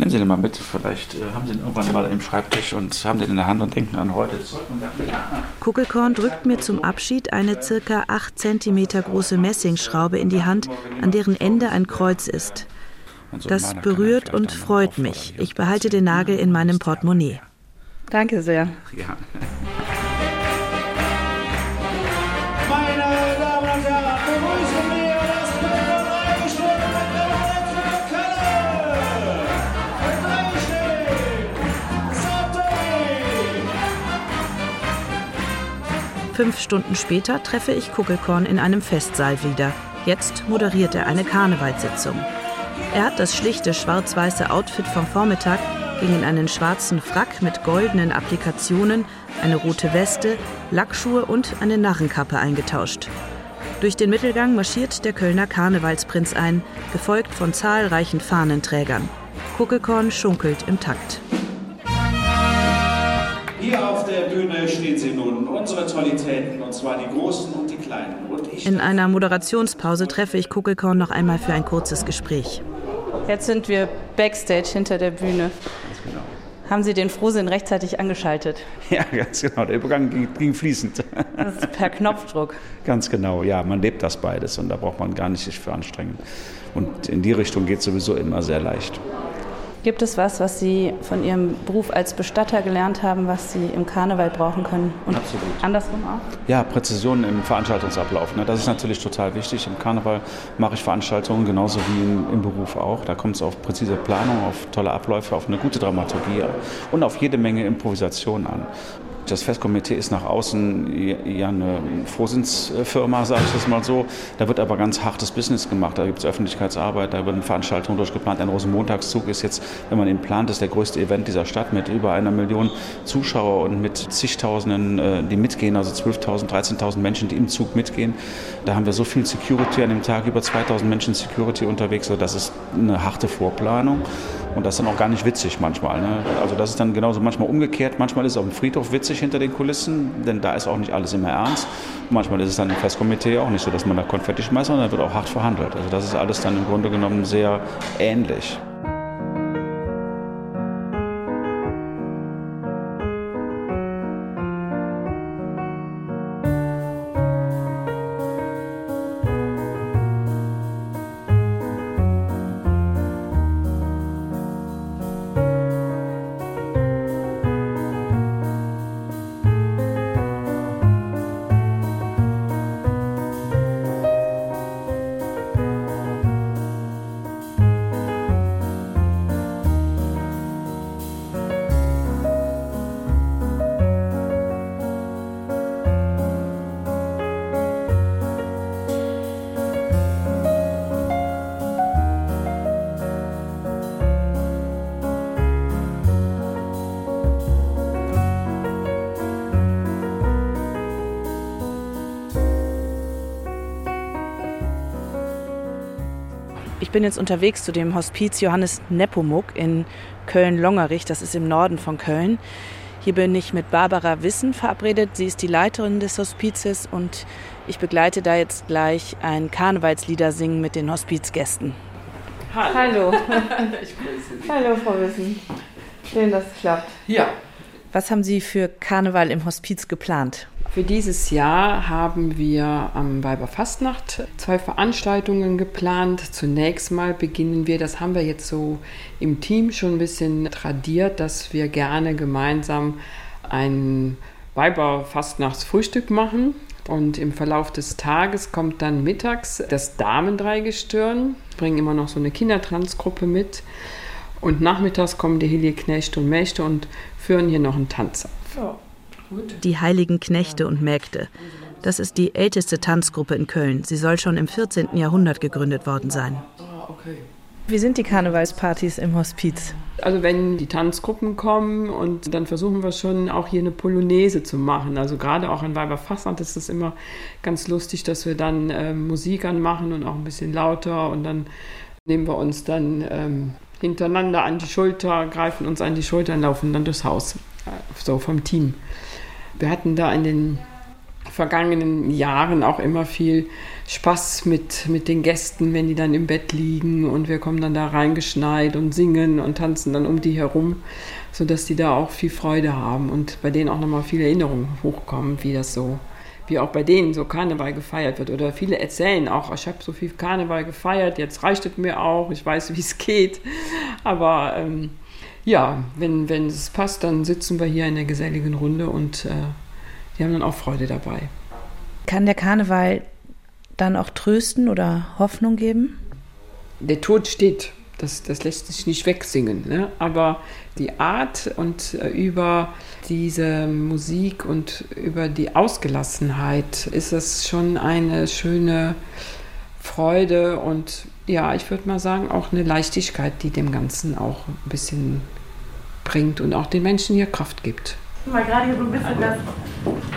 O: Nehmen Sie den mal mit, vielleicht äh, haben Sie ihn irgendwann mal im Schreibtisch und haben den in der Hand und denken an heute zurück.
E: Kuckelkorn drückt mir zum Abschied eine circa 8 cm große Messingschraube in die Hand, an deren Ende ein Kreuz ist. Das berührt und freut mich. Ich behalte den Nagel in meinem Portemonnaie.
I: Danke sehr.
O: Ja.
E: Fünf Stunden später treffe ich Kuckelkorn in einem Festsaal wieder. Jetzt moderiert er eine Karnevalssitzung. Er hat das schlichte schwarz-weiße Outfit vom Vormittag ging in einen schwarzen Frack mit goldenen Applikationen, eine rote Weste, Lackschuhe und eine Narrenkappe eingetauscht. Durch den Mittelgang marschiert der Kölner Karnevalsprinz ein, gefolgt von zahlreichen Fahnenträgern. Kuckelkorn schunkelt im Takt.
F: Hier auf der Bühne stehen sie nun, unsere Tollitäten, und zwar die großen und die kleinen. Und ich
E: In einer Moderationspause treffe ich Kuckelkorn noch einmal für ein kurzes Gespräch.
I: Jetzt sind wir backstage hinter der Bühne.
O: genau.
I: Haben Sie den Frohsinn rechtzeitig angeschaltet?
O: Ja, ganz genau. Der Übergang ging, ging fließend.
I: Das ist per Knopfdruck.
O: Ganz genau, ja. Man lebt das beides und da braucht man gar nicht sich für anstrengen. Und in die Richtung geht es sowieso immer sehr leicht.
I: Gibt es was, was Sie von Ihrem Beruf als Bestatter gelernt haben, was Sie im Karneval brauchen können? Und
O: Absolut.
I: andersrum auch?
O: Ja, Präzision im Veranstaltungsablauf. Ne? Das ist natürlich total wichtig. Im Karneval mache ich Veranstaltungen genauso wie im, im Beruf auch. Da kommt es auf präzise Planung, auf tolle Abläufe, auf eine gute Dramaturgie und auf jede Menge Improvisation an. Das Festkomitee ist nach außen ja eine Frohsinnsfirma, sage ich das mal so. Da wird aber ganz hartes Business gemacht. Da gibt es Öffentlichkeitsarbeit, da werden Veranstaltungen durchgeplant. Ein Rosenmontagszug ist jetzt, wenn man ihn plant, ist der größte Event dieser Stadt mit über einer Million Zuschauer und mit zigtausenden, äh, die mitgehen, also 12.000, 13.000 Menschen, die im Zug mitgehen. Da haben wir so viel Security an dem Tag, über 2.000 Menschen Security unterwegs. Also das ist eine harte Vorplanung. Und das ist dann auch gar nicht witzig manchmal. Ne? Also das ist dann genauso manchmal umgekehrt. Manchmal ist es auf dem Friedhof witzig hinter den Kulissen, denn da ist auch nicht alles immer ernst. Manchmal ist es dann im Festkomitee auch nicht so, dass man da Konfetti schmeißt, sondern da wird auch hart verhandelt. Also das ist alles dann im Grunde genommen sehr ähnlich.
E: Ich bin jetzt unterwegs zu dem Hospiz Johannes Nepomuk in Köln-Longerich, das ist im Norden von Köln. Hier bin ich mit Barbara Wissen verabredet. Sie ist die Leiterin des Hospizes und ich begleite da jetzt gleich ein Karnevalslieder singen mit den Hospizgästen.
I: Hallo. Hallo. ich grüße Sie. Hallo, Frau Wissen. Schön, dass es klappt.
D: Ja.
E: Was haben Sie für Karneval im Hospiz geplant?
D: Für dieses Jahr haben wir am Weiberfastnacht zwei Veranstaltungen geplant. Zunächst mal beginnen wir, das haben wir jetzt so im Team schon ein bisschen tradiert, dass wir gerne gemeinsam ein Weiberfastnachtsfrühstück machen. Und im Verlauf des Tages kommt dann mittags das Damendreigestirn, bringen immer noch so eine Kindertanzgruppe mit. Und nachmittags kommen die Helie Knechte und Mächte und führen hier noch einen Tanz auf. Ja.
E: Die Heiligen Knechte und Mägde. Das ist die älteste Tanzgruppe in Köln. Sie soll schon im 14. Jahrhundert gegründet worden sein.
D: Ah,
E: Wie sind die Karnevalspartys im Hospiz?
D: Also wenn die Tanzgruppen kommen und dann versuchen wir schon auch hier eine Polonaise zu machen. Also gerade auch an Weiberfastnacht ist es immer ganz lustig, dass wir dann äh, Musik anmachen und auch ein bisschen lauter und dann nehmen wir uns dann ähm, hintereinander an die Schulter, greifen uns an die Schulter und laufen dann durchs Haus. Äh, so vom Team. Wir hatten da in den vergangenen Jahren auch immer viel Spaß mit, mit den Gästen, wenn die dann im Bett liegen und wir kommen dann da reingeschneit und singen und tanzen dann um die herum, sodass die da auch viel Freude haben und bei denen auch nochmal viele Erinnerungen hochkommen, wie das so, wie auch bei denen so Karneval gefeiert wird. Oder viele erzählen auch, ich habe so viel Karneval gefeiert, jetzt reicht es mir auch, ich weiß, wie es geht. Aber ähm, ja, wenn, wenn es passt, dann sitzen wir hier in der geselligen Runde und äh, die haben dann auch Freude dabei.
E: Kann der Karneval dann auch trösten oder Hoffnung geben?
D: Der Tod steht, das, das lässt sich nicht wegsingen. Ne? Aber die Art und äh, über diese Musik und über die Ausgelassenheit ist es schon eine schöne Freude und ja, ich würde mal sagen, auch eine Leichtigkeit, die dem Ganzen auch ein bisschen bringt und auch den Menschen hier Kraft gibt.
I: Mal gerade hier so ein bisschen das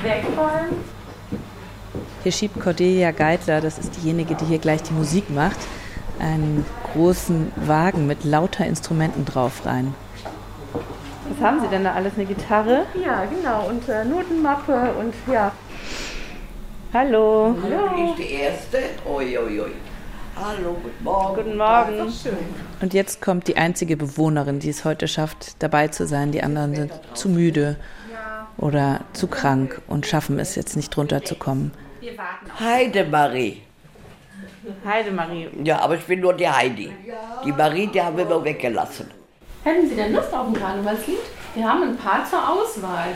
I: wegräumen.
E: Hier schiebt Cordelia Geitler, das ist diejenige, die hier gleich die Musik macht, einen großen Wagen mit lauter Instrumenten drauf rein.
I: Was haben Sie denn da alles? Eine Gitarre? Ja, genau. Und äh, Notenmappe und ja.
E: Hallo.
P: Hallo. Ich die erste. Ui, ui, ui. Hallo, guten Morgen.
I: Guten Morgen.
E: Und jetzt kommt die einzige Bewohnerin, die es heute schafft, dabei zu sein. Die anderen sind zu müde oder zu krank und schaffen es jetzt nicht runterzukommen.
P: Heidemarie.
I: Heidemarie.
P: Ja, aber ich bin nur die Heidi. Die Marie, die haben wir immer weggelassen.
I: Hätten Sie denn Lust auf ein Karnevalslied? Wir haben ein paar zur Auswahl.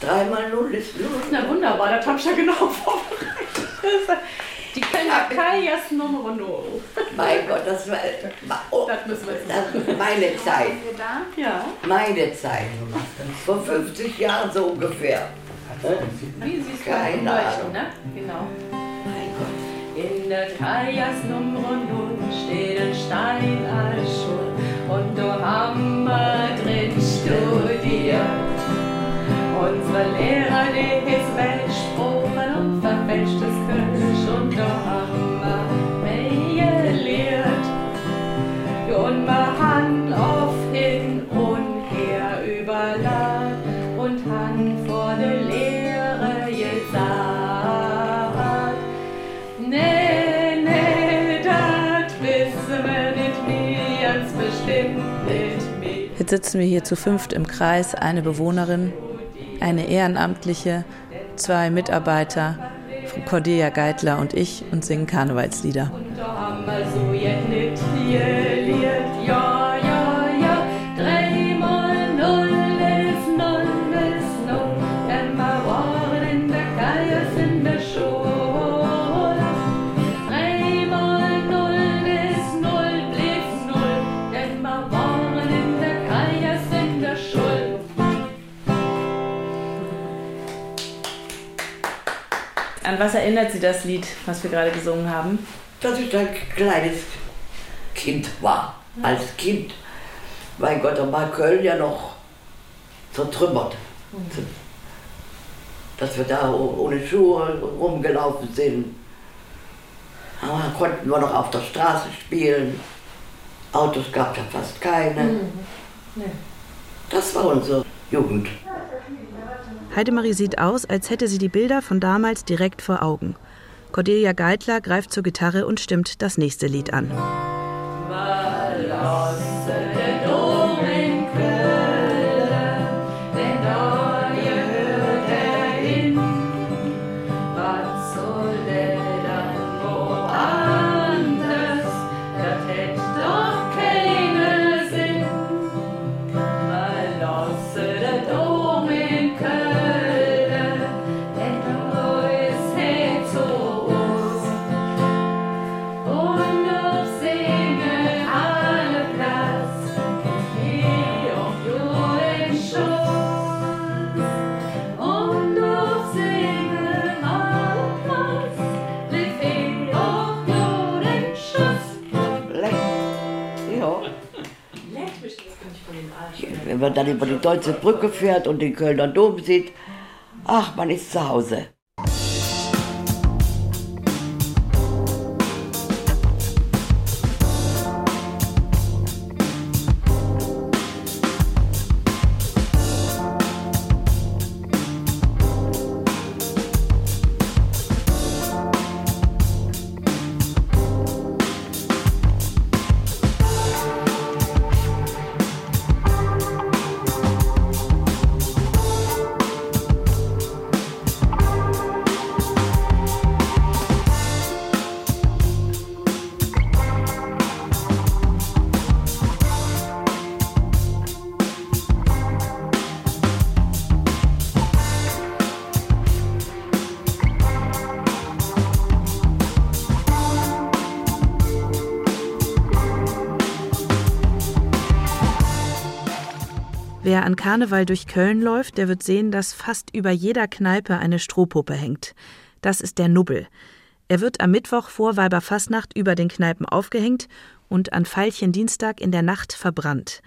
P: Dreimal null ist null.
I: Na wunderbar, ich ja genau vorbereitet. Die Kölner Kaljas Nummer No.
P: Mein Gott, das war. Oh,
I: das müssen wir jetzt
P: das meine Zeit.
I: Ja.
P: Meine Zeit. Vor 50 Jahren so ungefähr.
I: Wie sie es
P: Keine Ahnung.
I: ne? Genau.
P: Mein Gott.
I: In der Kaljas Nummer
E: sitzen wir hier zu fünft im Kreis, eine Bewohnerin, eine Ehrenamtliche, zwei Mitarbeiter, Cordelia Geitler und ich und singen Karnevalslieder. Was erinnert Sie das Lied, was wir gerade gesungen haben?
P: Dass ich ein kleines Kind war. Als Kind. Mein Gott, da war Köln ja noch zertrümmert. Dass wir da oh- ohne Schuhe rumgelaufen sind.
E: Aber konnten wir noch auf der Straße spielen. Autos gab es ja fast keine.
P: Mhm. Nee.
E: Das war unsere Jugend.
I: Heidemarie sieht aus, als hätte sie die Bilder von damals direkt vor Augen. Cordelia Geitler greift zur Gitarre und stimmt das nächste Lied an.
E: Man dann über die Deutsche Brücke fährt und den Kölner Dom sieht, ach, man ist zu Hause. Wer an Karneval durch Köln läuft, der wird sehen, dass fast über jeder Kneipe eine Strohpuppe hängt. Das ist der Nubbel. Er wird am Mittwoch vor Weiberfastnacht über den Kneipen aufgehängt und an Veilchendienstag in der Nacht verbrannt.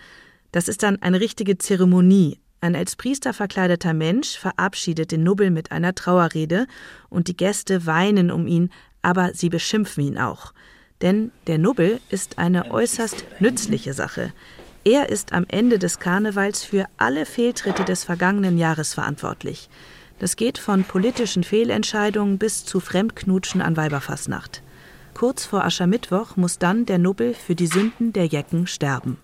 E: Das ist dann eine richtige Zeremonie. Ein als Priester verkleideter Mensch verabschiedet den Nubbel mit einer Trauerrede und die Gäste weinen um ihn, aber sie beschimpfen ihn auch. Denn der Nubbel ist eine äußerst nützliche Sache. Er ist am Ende des Karnevals für alle Fehltritte des vergangenen Jahres verantwortlich. Das geht von politischen Fehlentscheidungen bis zu Fremdknutschen an Weiberfastnacht. Kurz vor Aschermittwoch muss dann der Nubbel für die Sünden der Jecken sterben.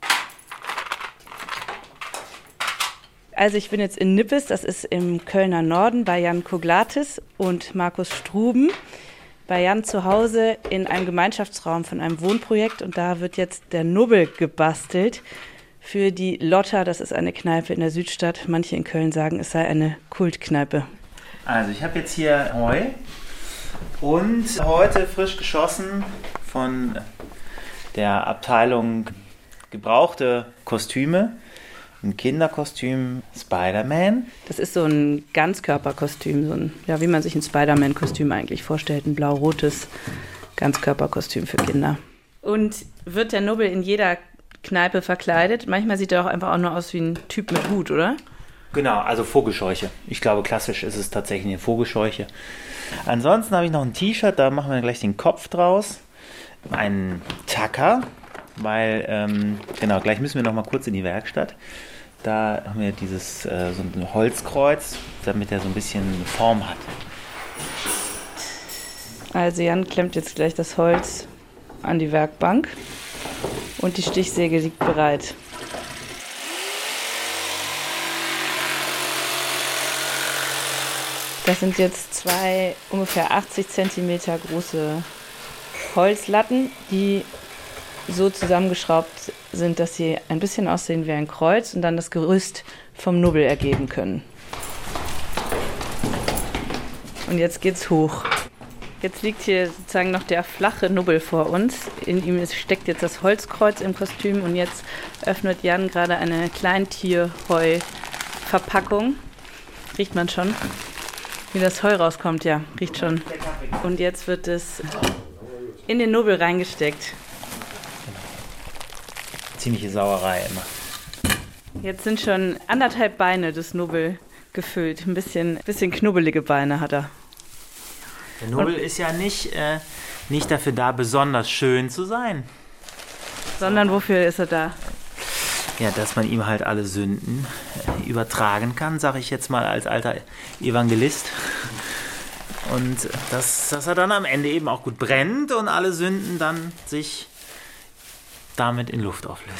E: Also ich bin jetzt in Nippes, das ist im Kölner Norden bei Jan Koglatis und Markus Struben. Bei Jan zu Hause in einem Gemeinschaftsraum von einem Wohnprojekt und da wird jetzt der Nubbel gebastelt für die Lotta. Das ist eine Kneipe in der Südstadt. Manche in Köln sagen, es sei eine Kultkneipe.
Q: Also ich habe jetzt hier Heu und heute frisch geschossen von der Abteilung gebrauchte Kostüme. Ein Kinderkostüm Spider-Man.
I: Das ist so ein Ganzkörperkostüm, so ein, ja, wie man sich ein Spider-Man-Kostüm eigentlich vorstellt. Ein blau-rotes Ganzkörperkostüm für Kinder. Und wird der Nubbel in jeder Kneipe verkleidet. Manchmal sieht er auch einfach auch nur aus wie ein Typ mit Hut, oder?
Q: Genau, also Vogelscheuche. Ich glaube, klassisch ist es tatsächlich eine Vogelscheuche. Ansonsten habe ich noch ein T-Shirt, da machen wir gleich den Kopf draus. Ein Tacker, weil, ähm, genau, gleich müssen wir noch mal kurz in die Werkstatt. Da haben wir dieses äh, so ein Holzkreuz, damit er so ein bisschen Form hat.
I: Also Jan klemmt jetzt gleich das Holz an die Werkbank und die Stichsäge liegt bereit. Das sind jetzt zwei ungefähr 80 cm große Holzlatten, die so zusammengeschraubt sind, dass sie ein bisschen aussehen wie ein Kreuz und dann das Gerüst vom Nubbel ergeben können. Und jetzt geht's hoch. Jetzt liegt hier sozusagen noch der flache Nubbel vor uns. In ihm steckt jetzt das Holzkreuz im Kostüm und jetzt öffnet Jan gerade eine Kleintierheu-Verpackung. Riecht man schon, wie das Heu rauskommt, ja, riecht schon. Und jetzt wird es in den Nubbel reingesteckt.
Q: Ziemliche Sauerei immer.
I: Jetzt sind schon anderthalb Beine des Nubbel gefüllt. Ein bisschen, bisschen knubbelige Beine hat er.
Q: Der Nubbel ist ja nicht äh, nicht dafür da, besonders schön zu sein.
E: Sondern wofür ist er da?
Q: Ja, dass man ihm halt alle Sünden äh, übertragen kann, sage ich jetzt mal als alter Evangelist. Und dass, dass er dann am Ende eben auch gut brennt und alle Sünden dann sich damit in Luft auflösen.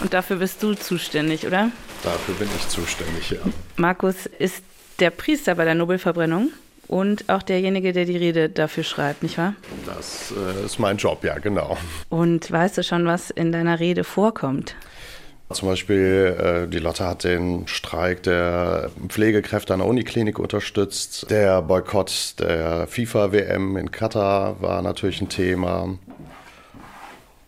E: Und dafür bist du zuständig, oder?
R: Dafür bin ich zuständig, ja.
E: Markus ist der Priester bei der Nobelverbrennung und auch derjenige, der die Rede dafür schreibt, nicht wahr?
R: Das äh, ist mein Job, ja, genau.
E: Und weißt du schon, was in deiner Rede vorkommt?
R: Zum Beispiel, äh, die Lotte hat den Streik der Pflegekräfte an der Uniklinik unterstützt. Der Boykott der FIFA-WM in Katar war natürlich ein Thema.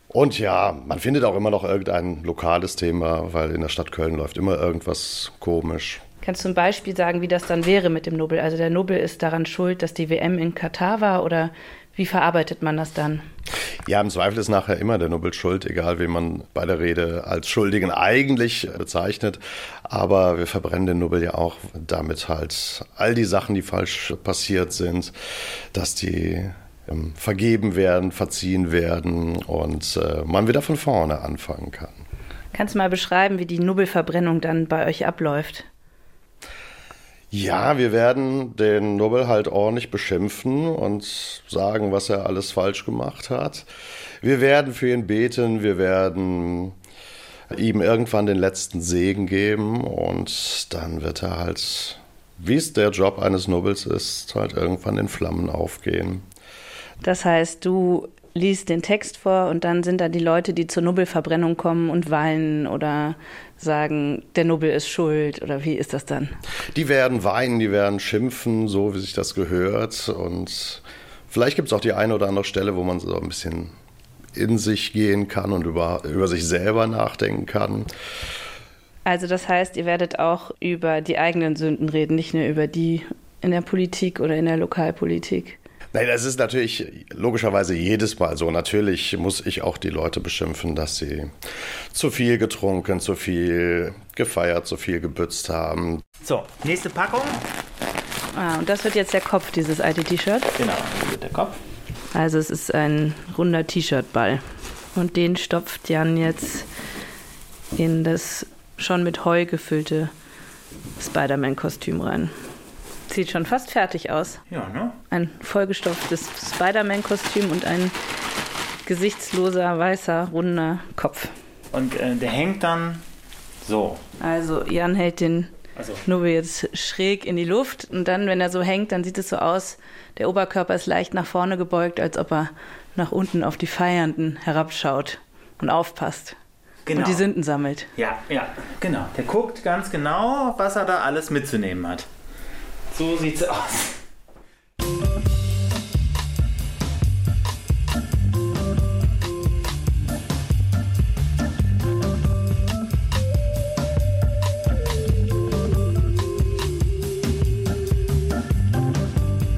R: Und ja, man findet auch immer noch irgendein lokales Thema, weil in der Stadt Köln läuft immer irgendwas komisch.
E: Kannst du ein Beispiel sagen, wie das dann wäre mit dem Nobel? Also der Nobel ist daran schuld, dass die WM in Katar war oder wie verarbeitet man das dann?
R: Ja, im Zweifel ist nachher immer der Nobel schuld, egal wen man bei der Rede als Schuldigen eigentlich bezeichnet. Aber wir verbrennen den Nobel ja auch damit halt all die Sachen, die falsch passiert sind, dass die ähm, vergeben werden, verziehen werden und äh, man wieder von vorne anfangen kann.
E: Kannst du mal beschreiben, wie die Nobelverbrennung dann bei euch abläuft?
R: Ja, wir werden den Nobel halt ordentlich beschimpfen und sagen, was er alles falsch gemacht hat. Wir werden für ihn beten, wir werden ihm irgendwann den letzten Segen geben und dann wird er halt, wie es der Job eines Nobels ist, halt irgendwann in Flammen aufgehen.
E: Das heißt, du liest den Text vor und dann sind da die Leute, die zur Nobelverbrennung kommen und weinen oder sagen, der Nobel ist schuld oder wie ist das dann?
R: Die werden weinen, die werden schimpfen, so wie sich das gehört und vielleicht gibt es auch die eine oder andere Stelle, wo man so ein bisschen in sich gehen kann und über, über sich selber nachdenken kann.
E: Also das heißt, ihr werdet auch über die eigenen Sünden reden, nicht nur über die in der Politik oder in der Lokalpolitik.
R: Nein, das ist natürlich logischerweise jedes Mal so. Natürlich muss ich auch die Leute beschimpfen, dass sie zu viel getrunken, zu viel gefeiert, zu viel gebützt haben.
Q: So, nächste Packung.
E: Ah, und das wird jetzt der Kopf, dieses alte T-Shirt?
Q: Genau, das wird der Kopf.
E: Also es ist ein runder T-Shirt-Ball. Und den stopft Jan jetzt in das schon mit Heu gefüllte Spider-Man-Kostüm rein. Sieht schon fast fertig aus.
Q: Ja, ne?
E: Ein vollgestopftes Spider-Man-Kostüm und ein gesichtsloser, weißer, runder Kopf.
Q: Und äh, der hängt dann so.
E: Also Jan hält den
Q: Also.
E: Nobel jetzt schräg in die Luft und dann, wenn er so hängt, dann sieht es so aus, der Oberkörper ist leicht nach vorne gebeugt, als ob er nach unten auf die Feiernden herabschaut und aufpasst.
Q: Genau.
E: Und die Sünden sammelt.
Q: Ja, ja, genau. Der guckt ganz genau, was er da alles mitzunehmen hat. So sieht's aus.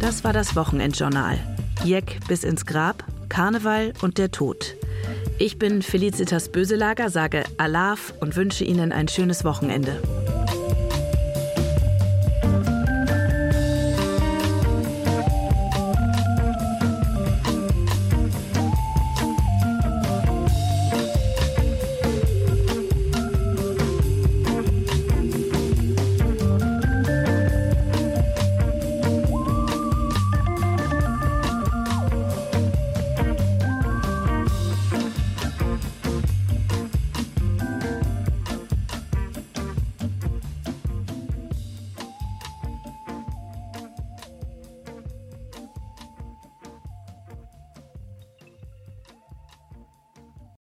S: Das war das Wochenendjournal. Jeck bis ins Grab, Karneval und der Tod. Ich bin Felicitas Böselager, sage Alaf und wünsche Ihnen ein schönes Wochenende.